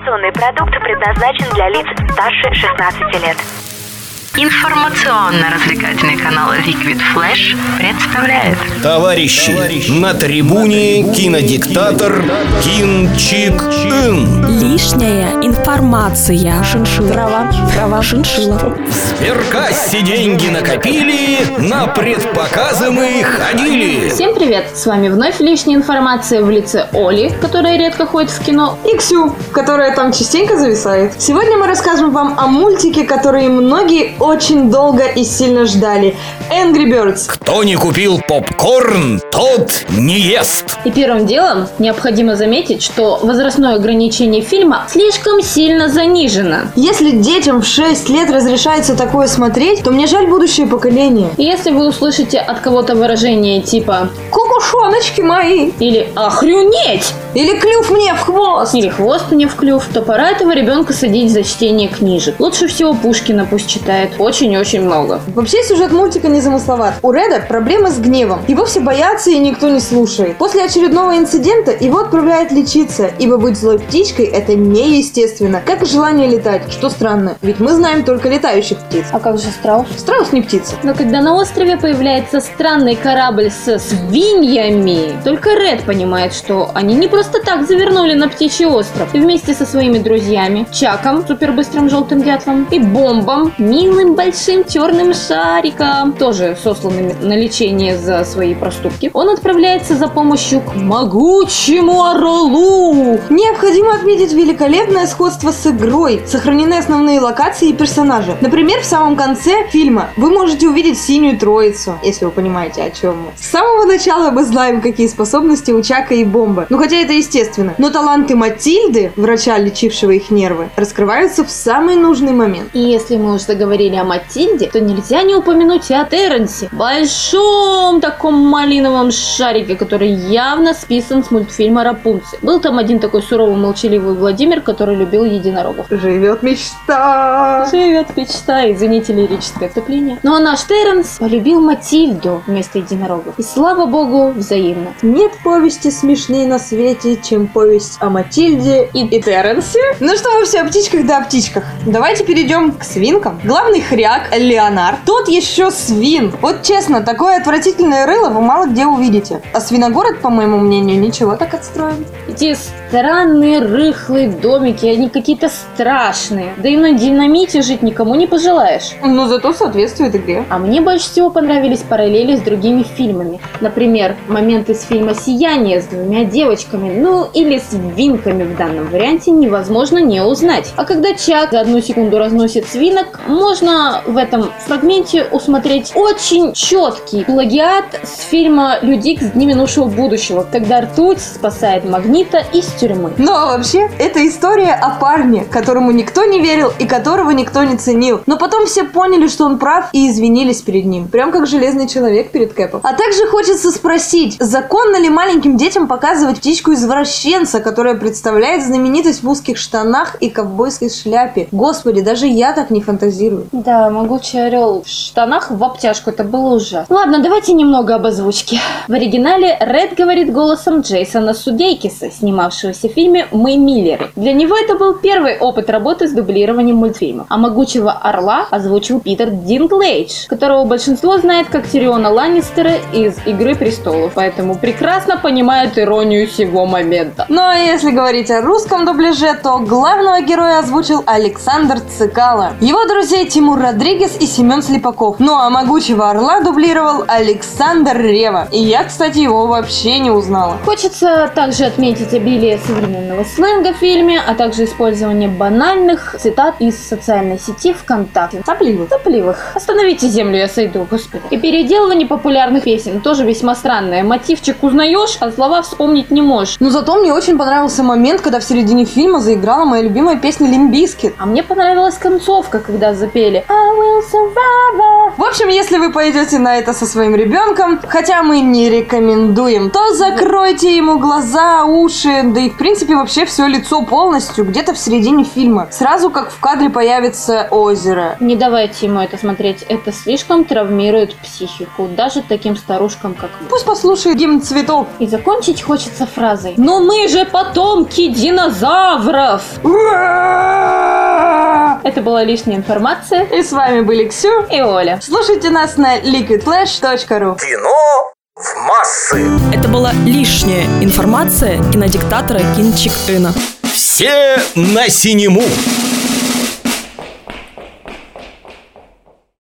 Информационный продукт предназначен для лиц старше 16 лет. Информационно-развлекательный канал Liquid Flash представляет Товарищи, на трибуне кинодиктатор Кин Чик Ин. Лишняя информация. Шиншилла. Трава. Трава. Шиншилла. Сберкассе деньги накопили, на предпоказы мы ходили. Всем привет! С вами вновь лишняя информация в лице Оли, которая редко ходит в кино, и Ксю, которая там частенько зависает. Сегодня мы расскажем вам о мультике, который многие очень долго и сильно ждали. Angry Birds. Кто не купил попкорн, тот не ест. И первым делом необходимо заметить, что возрастное ограничение фильма слишком сильно занижено. Если детям в 6 лет разрешается такое смотреть, то мне жаль будущее поколение. Если вы услышите от кого-то выражение типа «Кукушоночки мои!» или «Охренеть!» или «Клюв мне в хвост!» или «Хвост мне в клюв», то пора этого ребенка садить за чтение книжек. Лучше всего Пушкина пусть читает. Очень-очень много. Вообще сюжет мультика не замысловат. У Реда проблемы с гневом. Его все боятся и никто не слушает. После очередного инцидента его отправляют лечиться, ибо быть злой птичкой это неестественно. Как и желание летать, что странно, ведь мы знаем только летающих птиц. А как же страус? Страус не птица. Но когда на острове появляется странный корабль со свиньями, только Ред понимает, что они не просто так завернули на птичий остров. И вместе со своими друзьями, Чаком, супербыстрым желтым дятлом, и Бомбом, милым большим черным шариком, тоже сосланным на лечение за свои проступки, он отправляется за помощью к могучему орлу. Необходимо отметить великолепное сходство с игрой. Сохранены основные локации и персонажи. Например, в самом конце фильма вы можете увидеть синюю троицу, если вы понимаете, о чем мы. С самого начала мы знаем, какие способности у Чака и Бомба. Ну, хотя это естественно. Но таланты Матильды, врача, лечившего их нервы, раскрываются в самый нужный момент. И если мы уже заговорили о Матильде, то нельзя не упомянуть и о Терренсе. Большом таком малиновом шарике, который явно списан с мультфильма Рапунцель. Был там один такой суровый, молчаливый Владимир, который любил единорогов. Живет мечта! Живет мечта, извините, лирическое вступление. Ну а наш Терренс полюбил Матильду вместо единорогов. И слава богу, взаимно. Нет повести смешнее на свете, чем повесть о Матильде и, и Терренсе. Ну что мы все о птичках да о птичках. Давайте перейдем к свинкам. Главный хряк Леонард. Тот еще свин. Вот честно, такое отвратительное рыло вы мало где увидите. А свиногород, по моему мнению, ничего так отстроен. Эти странные рыхлые домики, они какие-то страшные. Да и на динамите жить никому не пожелаешь. Но зато соответствует игре. А мне больше всего понравились параллели с другими фильмами. Например, момент из фильма «Сияние» с двумя девочками, ну или с винками в данном варианте невозможно не узнать. А когда Чак за одну секунду разносит свинок, можно в этом фрагменте усмотреть очень четкий плагиат с фильма «Люди с дни минувшего будущего», когда ртуть спасает Магнита из тюрьмы. Но вообще, это история о парне, которому никто не верил и которого никто не ценил. Но потом все поняли, что он прав и извинились перед ним. Прям как железный человек перед Кэпом. А также хочется спросить, законно ли маленьким детям показывать птичку-извращенца, которая представляет знаменитость в узких штанах и ковбойской шляпе? Господи, даже я так не фантазирую. Да, могучий орел в штанах в обтяжку, это было ужасно. Ладно, давайте немного об озвучке. В оригинале Ред говорит голосом Джейсона Судейкиса, снимавшегося в фильме «Мы Миллеры». Для него это был первый опыт работы с дублированием мультфильмов. А могучего орла озвучил Питер Динклейдж, которого большинство знает как Тириона Ланнистера из «Игры престолов», поэтому прекрасно понимает иронию сего момента. Ну а если говорить о русском дубляже, то главного героя озвучил Александр Цикало. Его друзей Тимур Родригес и Семен Слепаков. Ну а могучего орла дублировал Александр Рева. И я, кстати, его вообще не узнала. Хочется также отметить обилие современного сленга в фильме, а также использование банальных цитат из социальной сети ВКонтакте. Сопливых. Сопливых. Остановите землю, я сойду, господи. И переделывание популярных песен тоже весьма странное. Мотивчик узнаешь, а слова вспомнить не можешь. Но зато мне очень понравился момент, когда в середине фильма заиграла моя любимая песня Limp Bizkit. А мне понравилась концовка, когда запели I will survive. В общем, если вы пойдете на это со своим ребенком, хотя мы не рекомендуем, то закройте ему глаза, уши, да и в принципе вообще все лицо полностью где-то в середине фильма. Сразу как в кадре появится озеро. Не давайте ему это смотреть. Это слишком травмирует психику. Даже таким старушкам, как вы. Пусть послушает гимн цветов. И закончить хочется фразой. Но мы же потомки динозавров! Это была лишняя информация. И с вами были Ксю и Оля. Слушайте нас на liquidflash.ru Кино в массы. Это была лишняя информация кинодиктатора Кинчик Ына. Все на синему.